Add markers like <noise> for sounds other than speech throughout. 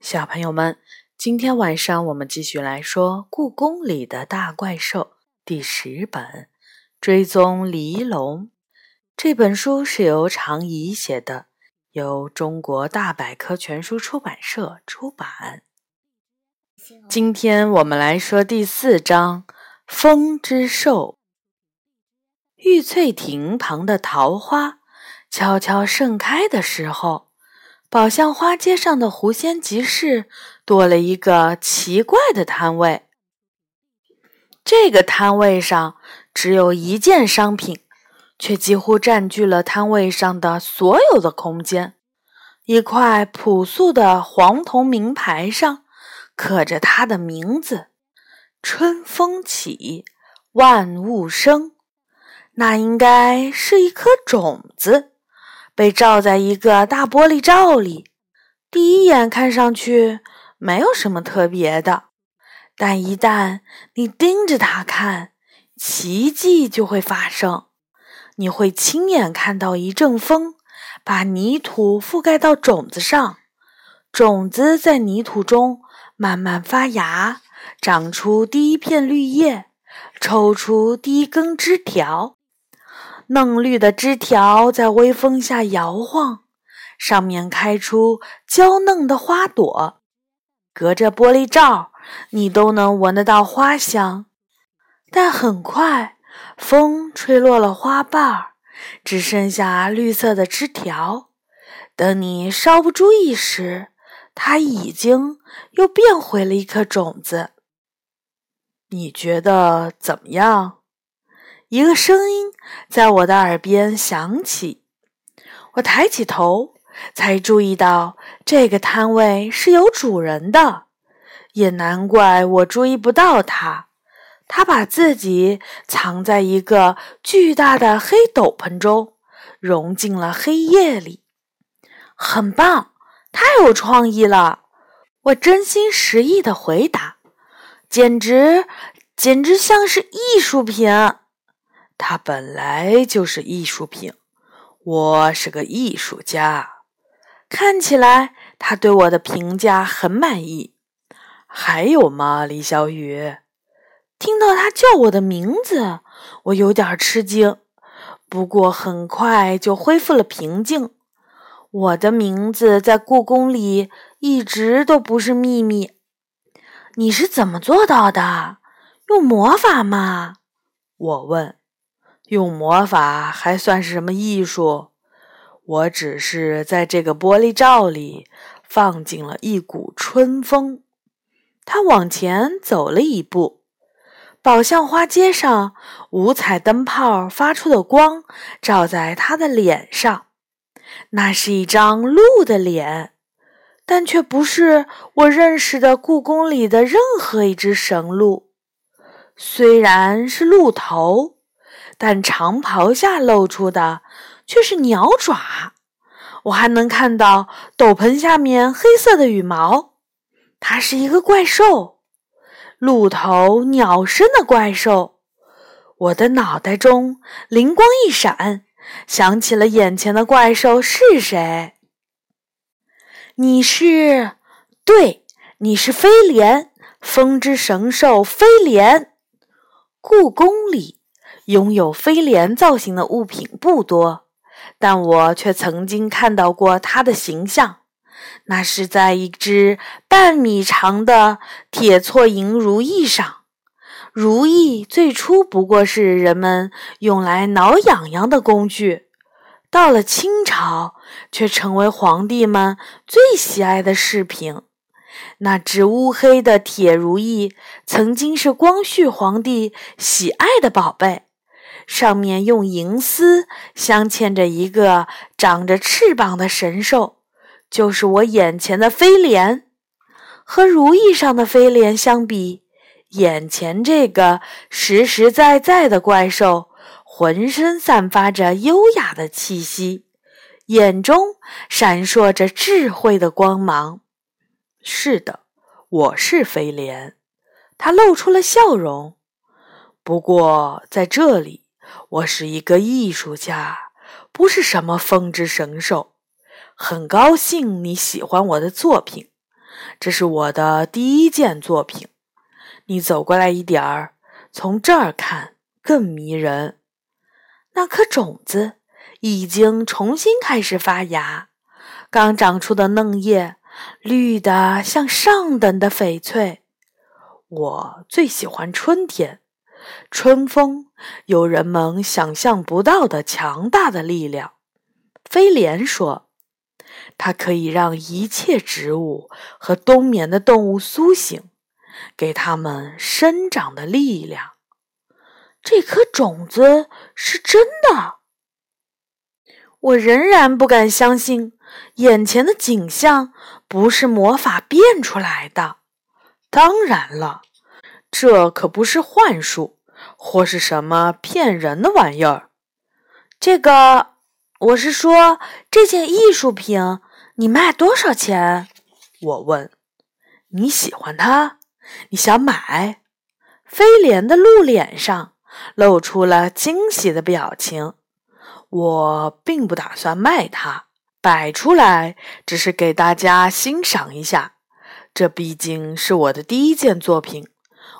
小朋友们，今天晚上我们继续来说《故宫里的大怪兽》第十本《追踪黎龙》。这本书是由常怡写的，由中国大百科全书出版社出版。今天我们来说第四章《风之兽》。玉翠亭旁的桃花悄悄盛开的时候。宝相花街上的狐仙集市多了一个奇怪的摊位。这个摊位上只有一件商品，却几乎占据了摊位上的所有的空间。一块朴素的黄铜名牌上刻着它的名字：“春风起，万物生。”那应该是一颗种子。被罩在一个大玻璃罩里，第一眼看上去没有什么特别的，但一旦你盯着它看，奇迹就会发生。你会亲眼看到一阵风把泥土覆盖到种子上，种子在泥土中慢慢发芽，长出第一片绿叶，抽出第一根枝条。嫩绿的枝条在微风下摇晃，上面开出娇嫩的花朵。隔着玻璃罩，你都能闻得到花香。但很快，风吹落了花瓣，只剩下绿色的枝条。等你稍不注意时，它已经又变回了一颗种子。你觉得怎么样？一个声音在我的耳边响起，我抬起头，才注意到这个摊位是有主人的。也难怪我注意不到他，他把自己藏在一个巨大的黑斗篷中，融进了黑夜里。很棒，太有创意了！我真心实意的回答，简直，简直像是艺术品。它本来就是艺术品，我是个艺术家。看起来他对我的评价很满意。还有吗，李小雨？听到他叫我的名字，我有点吃惊，不过很快就恢复了平静。我的名字在故宫里一直都不是秘密。你是怎么做到的？用魔法吗？我问。用魔法还算是什么艺术？我只是在这个玻璃罩里放进了一股春风。他往前走了一步，宝相花街上五彩灯泡发出的光照在他的脸上，那是一张鹿的脸，但却不是我认识的故宫里的任何一只神鹿。虽然是鹿头。但长袍下露出的却是鸟爪，我还能看到斗篷下面黑色的羽毛。它是一个怪兽，鹿头鸟身的怪兽。我的脑袋中灵光一闪，想起了眼前的怪兽是谁。你是，对，你是飞廉，风之神兽飞廉。故宫里。拥有飞廉造型的物品不多，但我却曾经看到过它的形象。那是在一只半米长的铁错银如意上。如意最初不过是人们用来挠痒痒的工具，到了清朝，却成为皇帝们最喜爱的饰品。那只乌黑的铁如意，曾经是光绪皇帝喜爱的宝贝。上面用银丝镶嵌着一个长着翅膀的神兽，就是我眼前的飞廉。和如意上的飞廉相比，眼前这个实实在在的怪兽，浑身散发着优雅的气息，眼中闪烁着智慧的光芒。是的，我是飞廉。他露出了笑容。不过在这里。我是一个艺术家，不是什么风之神兽。很高兴你喜欢我的作品，这是我的第一件作品。你走过来一点儿，从这儿看更迷人。那颗种子已经重新开始发芽，刚长出的嫩叶绿的像上等的翡翠。我最喜欢春天，春风有人们想象不到的强大的力量。飞莲说：“它可以让一切植物和冬眠的动物苏醒，给它们生长的力量。这颗种子是真的。”我仍然不敢相信，眼前的景象不是魔法变出来的。当然了，这可不是幻术，或是什么骗人的玩意儿。这个。我是说，这件艺术品你卖多少钱？我问。你喜欢它？你想买？飞莲的鹿脸上露出了惊喜的表情。我并不打算卖它，摆出来只是给大家欣赏一下。这毕竟是我的第一件作品，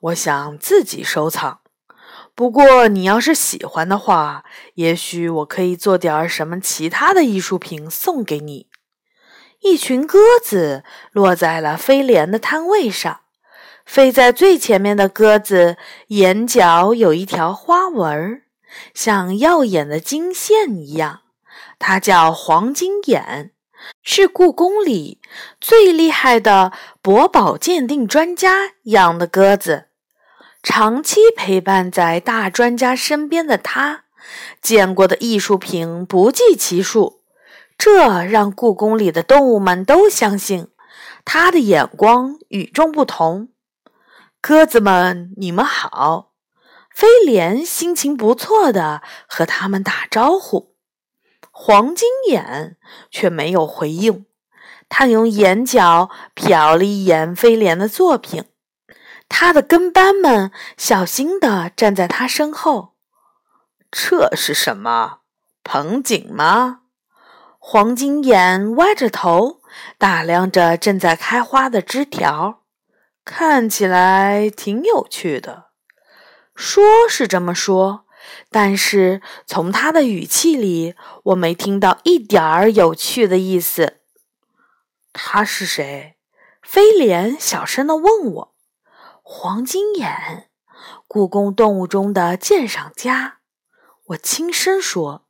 我想自己收藏。不过，你要是喜欢的话，也许我可以做点什么其他的艺术品送给你。一群鸽子落在了飞莲的摊位上，飞在最前面的鸽子眼角有一条花纹，像耀眼的金线一样。它叫黄金眼，是故宫里最厉害的国宝鉴定专家养的鸽子。长期陪伴在大专家身边的他，见过的艺术品不计其数，这让故宫里的动物们都相信他的眼光与众不同。鸽子们，你们好！飞莲心情不错的和他们打招呼，黄金眼却没有回应，他用眼角瞟了一眼飞莲的作品。他的跟班们小心地站在他身后。这是什么？盆景吗？黄金眼歪着头打量着正在开花的枝条，看起来挺有趣的。说是这么说，但是从他的语气里，我没听到一点儿有趣的意思。他是谁？飞莲小声地问我。黄金眼，故宫动物中的鉴赏家。我轻声说：“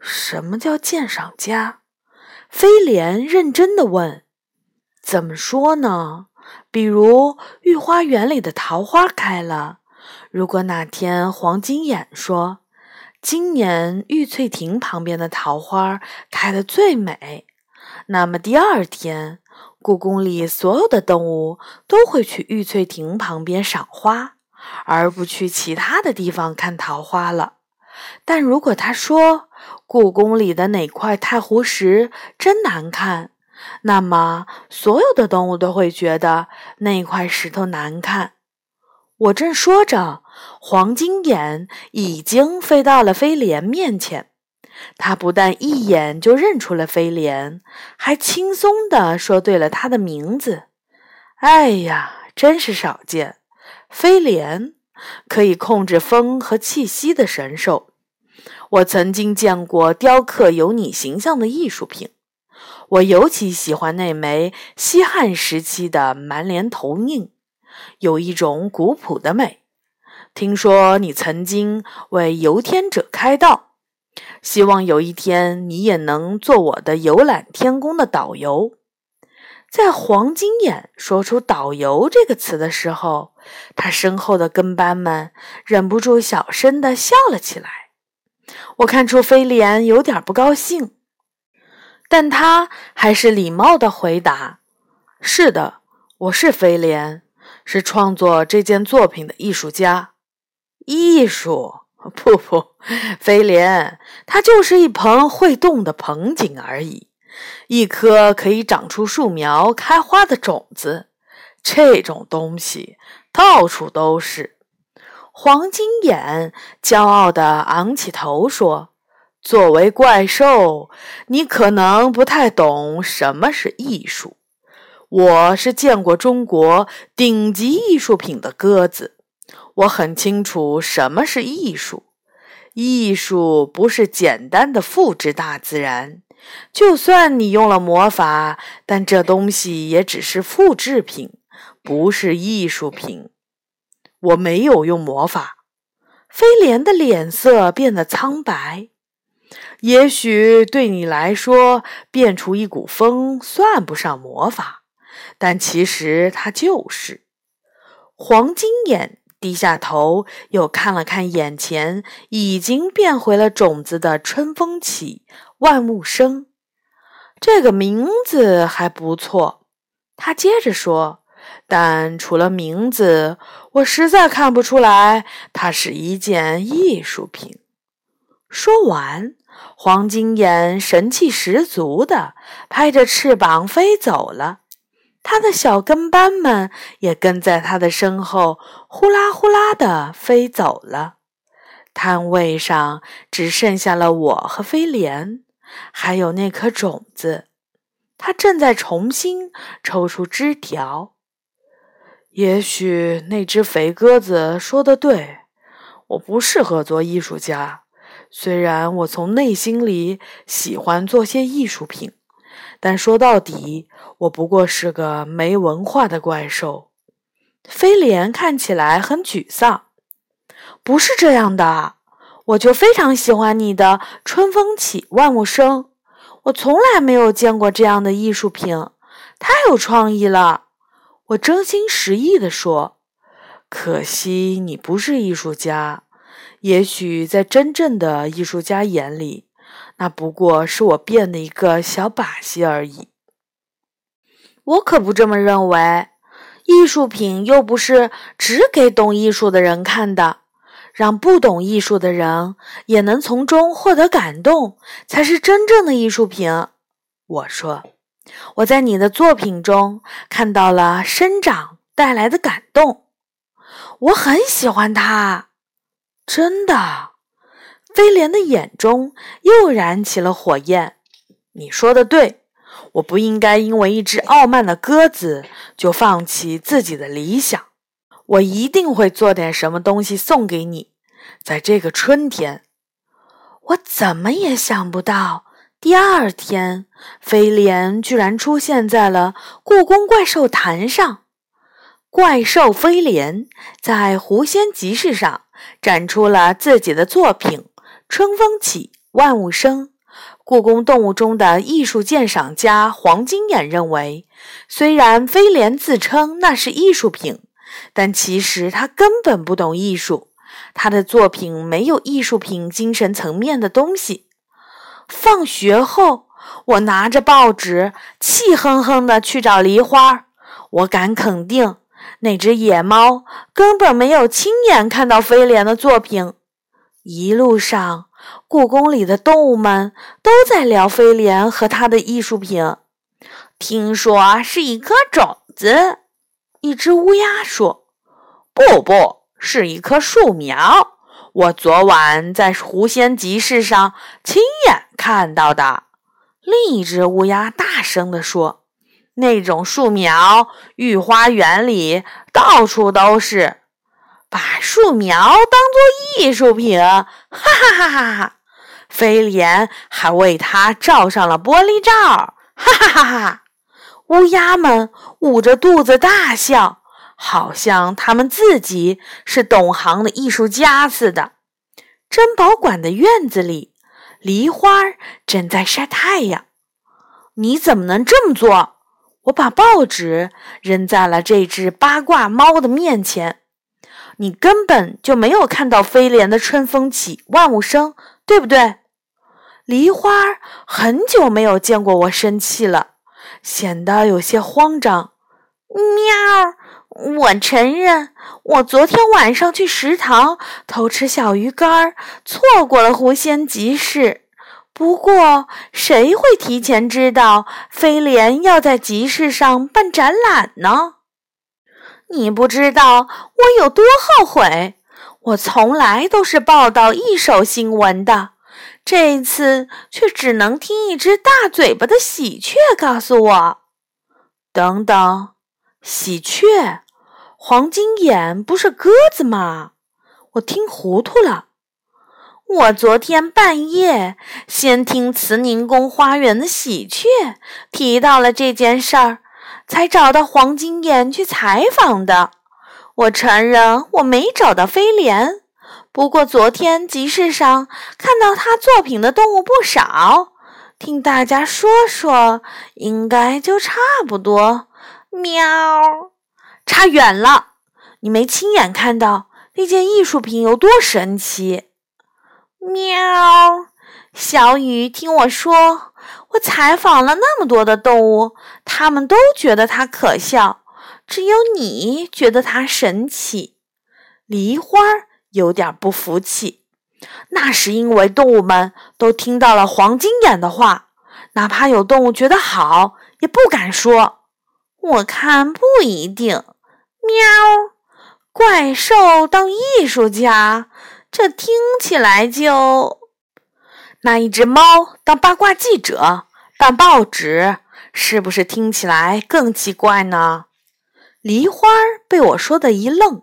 什么叫鉴赏家？”飞廉认真的问：“怎么说呢？比如御花园里的桃花开了，如果哪天黄金眼说，今年玉翠亭旁边的桃花开得最美，那么第二天。”故宫里所有的动物都会去玉翠亭旁边赏花，而不去其他的地方看桃花了。但如果他说故宫里的哪块太湖石真难看，那么所有的动物都会觉得那块石头难看。我正说着，黄金眼已经飞到了飞莲面前。他不但一眼就认出了飞廉，还轻松地说对了他的名字。哎呀，真是少见！飞廉可以控制风和气息的神兽。我曾经见过雕刻有你形象的艺术品，我尤其喜欢那枚西汉时期的满脸头印，有一种古朴的美。听说你曾经为游天者开道。希望有一天你也能做我的游览天宫的导游。在黄金眼说出“导游”这个词的时候，他身后的跟班们忍不住小声的笑了起来。我看出飞莲有点不高兴，但他还是礼貌的回答：“是的，我是飞莲，是创作这件作品的艺术家。艺术。” <laughs> 不不，飞莲，它就是一盆会动的盆景而已，一颗可以长出树苗、开花的种子。这种东西到处都是。黄金眼骄傲地昂起头说：“作为怪兽，你可能不太懂什么是艺术。我是见过中国顶级艺术品的鸽子，我很清楚什么是艺术。艺术不是简单的复制大自然，就算你用了魔法，但这东西也只是复制品，不是艺术品。我没有用魔法。飞廉的脸色变得苍白。也许对你来说，变出一股风算不上魔法。但其实它就是。黄金眼低下头，又看了看眼前已经变回了种子的春风起，万物生。这个名字还不错。他接着说：“但除了名字，我实在看不出来它是一件艺术品。”说完，黄金眼神气十足的拍着翅膀飞走了。他的小跟班们也跟在他的身后，呼啦呼啦地飞走了。摊位上只剩下了我和飞廉，还有那颗种子。他正在重新抽出枝条。也许那只肥鸽子说的对，我不适合做艺术家，虽然我从内心里喜欢做些艺术品。但说到底，我不过是个没文化的怪兽。飞廉看起来很沮丧。不是这样的，我就非常喜欢你的“春风起，万物生”。我从来没有见过这样的艺术品，太有创意了。我真心实意地说。可惜你不是艺术家。也许在真正的艺术家眼里。那不过是我变的一个小把戏而已。我可不这么认为。艺术品又不是只给懂艺术的人看的，让不懂艺术的人也能从中获得感动，才是真正的艺术品。我说，我在你的作品中看到了生长带来的感动，我很喜欢它，真的。飞廉的眼中又燃起了火焰。你说的对，我不应该因为一只傲慢的鸽子就放弃自己的理想。我一定会做点什么东西送给你，在这个春天。我怎么也想不到，第二天飞廉居然出现在了故宫怪兽坛上。怪兽飞廉在狐仙集市上展出了自己的作品。春风起，万物生。故宫动物中的艺术鉴赏家黄金眼认为，虽然飞廉自称那是艺术品，但其实他根本不懂艺术。他的作品没有艺术品精神层面的东西。放学后，我拿着报纸，气哼哼地去找梨花。我敢肯定，那只野猫根本没有亲眼看到飞廉的作品。一路上，故宫里的动物们都在聊飞廉和他的艺术品。听说是一颗种子，一只乌鸦说：“不，不是一棵树苗。我昨晚在狐仙集市上亲眼看到的。”另一只乌鸦大声地说：“那种树苗，御花园里到处都是。”把树苗当做艺术品，哈哈哈哈哈！飞廉还为它罩上了玻璃罩，哈哈哈哈！乌鸦们捂着肚子大笑，好像他们自己是懂行的艺术家似的。珍宝馆的院子里，梨花正在晒太阳。你怎么能这么做？我把报纸扔在了这只八卦猫的面前。你根本就没有看到飞廉的“春风起，万物生”，对不对？梨花很久没有见过我生气了，显得有些慌张。喵！我承认，我昨天晚上去食堂偷吃小鱼干，错过了狐仙集市。不过，谁会提前知道飞廉要在集市上办展览呢？你不知道我有多后悔！我从来都是报道一手新闻的，这次却只能听一只大嘴巴的喜鹊告诉我。等等，喜鹊、黄金眼不是鸽子吗？我听糊涂了。我昨天半夜先听慈宁宫花园的喜鹊提到了这件事儿，才找到黄金眼去采访的。我承认我没找到飞廉，不过昨天集市上看到他作品的动物不少，听大家说说，应该就差不多。喵，差远了，你没亲眼看到那件艺术品有多神奇。喵，小雨，听我说，我采访了那么多的动物，他们都觉得它可笑，只有你觉得它神奇。梨花有点不服气，那是因为动物们都听到了黄金眼的话，哪怕有动物觉得好，也不敢说。我看不一定。喵，怪兽当艺术家。这听起来就……那一只猫当八卦记者办报纸，是不是听起来更奇怪呢？梨花被我说的一愣，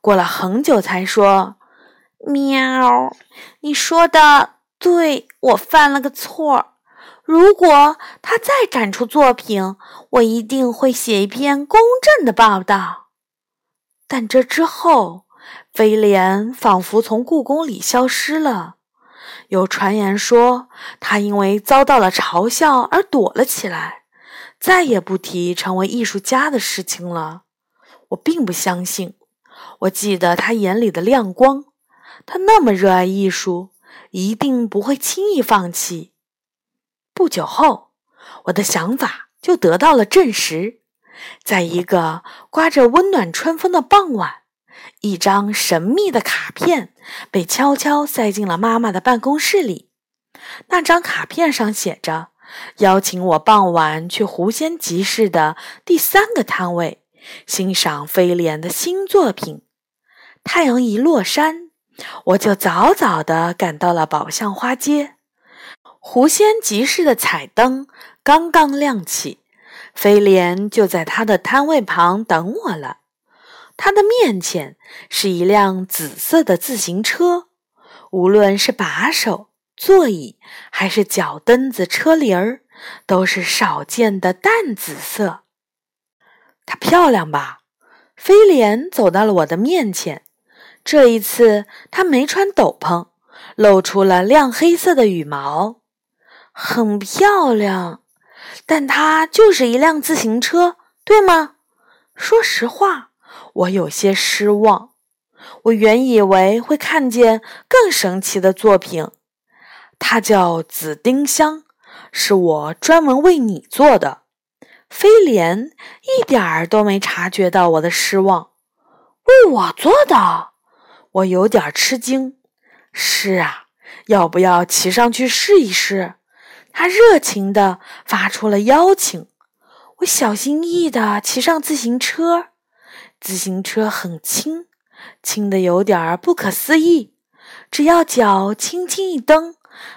过了很久才说：“喵，你说的对，我犯了个错。如果他再展出作品，我一定会写一篇公正的报道。但这之后……”威廉仿佛从故宫里消失了。有传言说，他因为遭到了嘲笑而躲了起来，再也不提成为艺术家的事情了。我并不相信。我记得他眼里的亮光，他那么热爱艺术，一定不会轻易放弃。不久后，我的想法就得到了证实。在一个刮着温暖春风的傍晚。一张神秘的卡片被悄悄塞进了妈妈的办公室里。那张卡片上写着：“邀请我傍晚去狐仙集市的第三个摊位，欣赏飞廉的新作品。”太阳一落山，我就早早地赶到了宝象花街。狐仙集市的彩灯刚刚亮起，飞廉就在他的摊位旁等我了。他的面前是一辆紫色的自行车，无论是把手、座椅还是脚蹬子、车铃儿，都是少见的淡紫色。它漂亮吧？飞廉走到了我的面前，这一次他没穿斗篷，露出了亮黑色的羽毛，很漂亮。但它就是一辆自行车，对吗？说实话。我有些失望，我原以为会看见更神奇的作品。它叫紫丁香，是我专门为你做的。飞廉一点儿都没察觉到我的失望。为我做的？我有点吃惊。是啊，要不要骑上去试一试？他热情地发出了邀请。我小心翼翼地骑上自行车。自行车很轻，轻的有点儿不可思议。只要脚轻轻一蹬，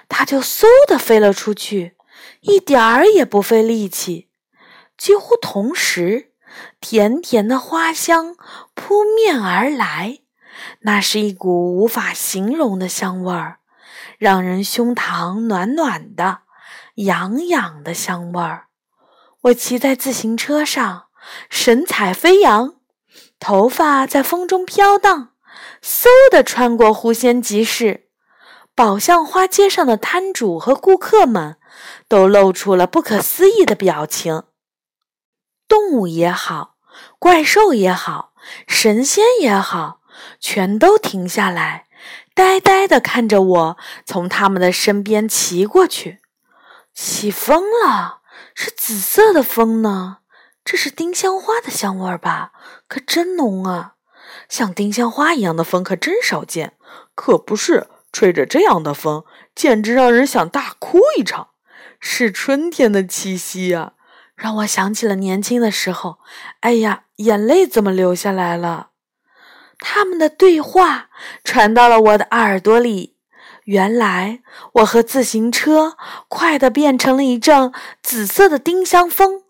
它就嗖的飞了出去，一点儿也不费力气。几乎同时，甜甜的花香扑面而来，那是一股无法形容的香味儿，让人胸膛暖暖的、痒痒的香味儿。我骑在自行车上，神采飞扬。头发在风中飘荡，嗖地穿过狐仙集市，宝象花街上的摊主和顾客们都露出了不可思议的表情。动物也好，怪兽也好，神仙也好，全都停下来，呆呆地看着我从他们的身边骑过去。起风了，是紫色的风呢。这是丁香花的香味儿吧？可真浓啊！像丁香花一样的风可真少见。可不是，吹着这样的风，简直让人想大哭一场。是春天的气息呀，让我想起了年轻的时候。哎呀，眼泪怎么流下来了？他们的对话传到了我的耳朵里。原来我和自行车快的变成了一阵紫色的丁香风。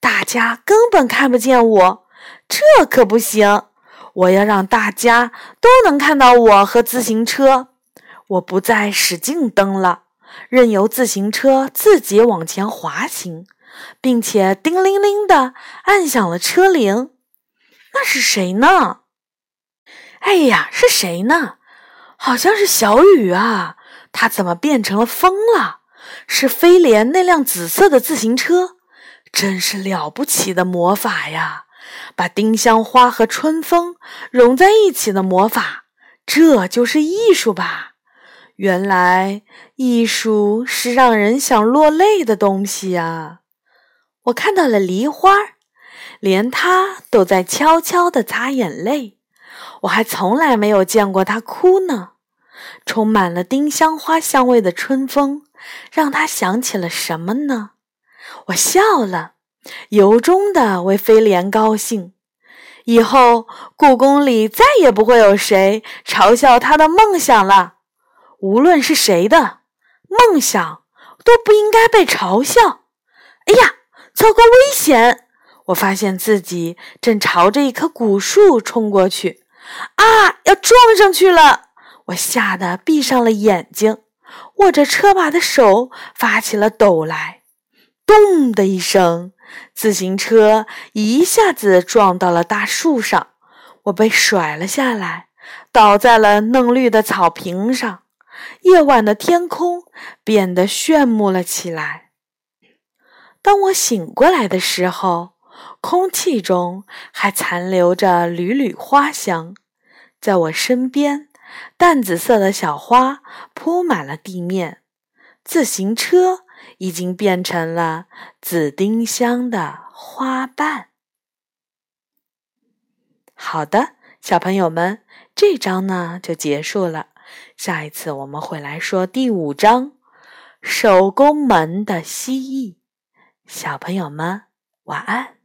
大家根本看不见我，这可不行！我要让大家都能看到我和自行车。我不再使劲蹬了，任由自行车自己往前滑行，并且叮铃铃的按响了车铃。那是谁呢？哎呀，是谁呢？好像是小雨啊！它怎么变成了风了？是飞廉那辆紫色的自行车，真是了不起的魔法呀！把丁香花和春风融在一起的魔法，这就是艺术吧？原来艺术是让人想落泪的东西呀！我看到了梨花，连它都在悄悄地擦眼泪。我还从来没有见过它哭呢。充满了丁香花香味的春风，让他想起了什么呢？我笑了，由衷的为飞廉高兴。以后故宫里再也不会有谁嘲笑他的梦想了。无论是谁的梦想，都不应该被嘲笑。哎呀，糟糕，危险！我发现自己正朝着一棵古树冲过去，啊，要撞上去了！我吓得闭上了眼睛，握着车把的手发起了抖来。咚的一声，自行车一下子撞到了大树上，我被甩了下来，倒在了嫩绿的草坪上。夜晚的天空变得炫目了起来。当我醒过来的时候，空气中还残留着缕缕花香，在我身边。淡紫色的小花铺满了地面，自行车已经变成了紫丁香的花瓣。好的，小朋友们，这章呢就结束了。下一次我们会来说第五章《手工门的蜥蜴》。小朋友们，晚安。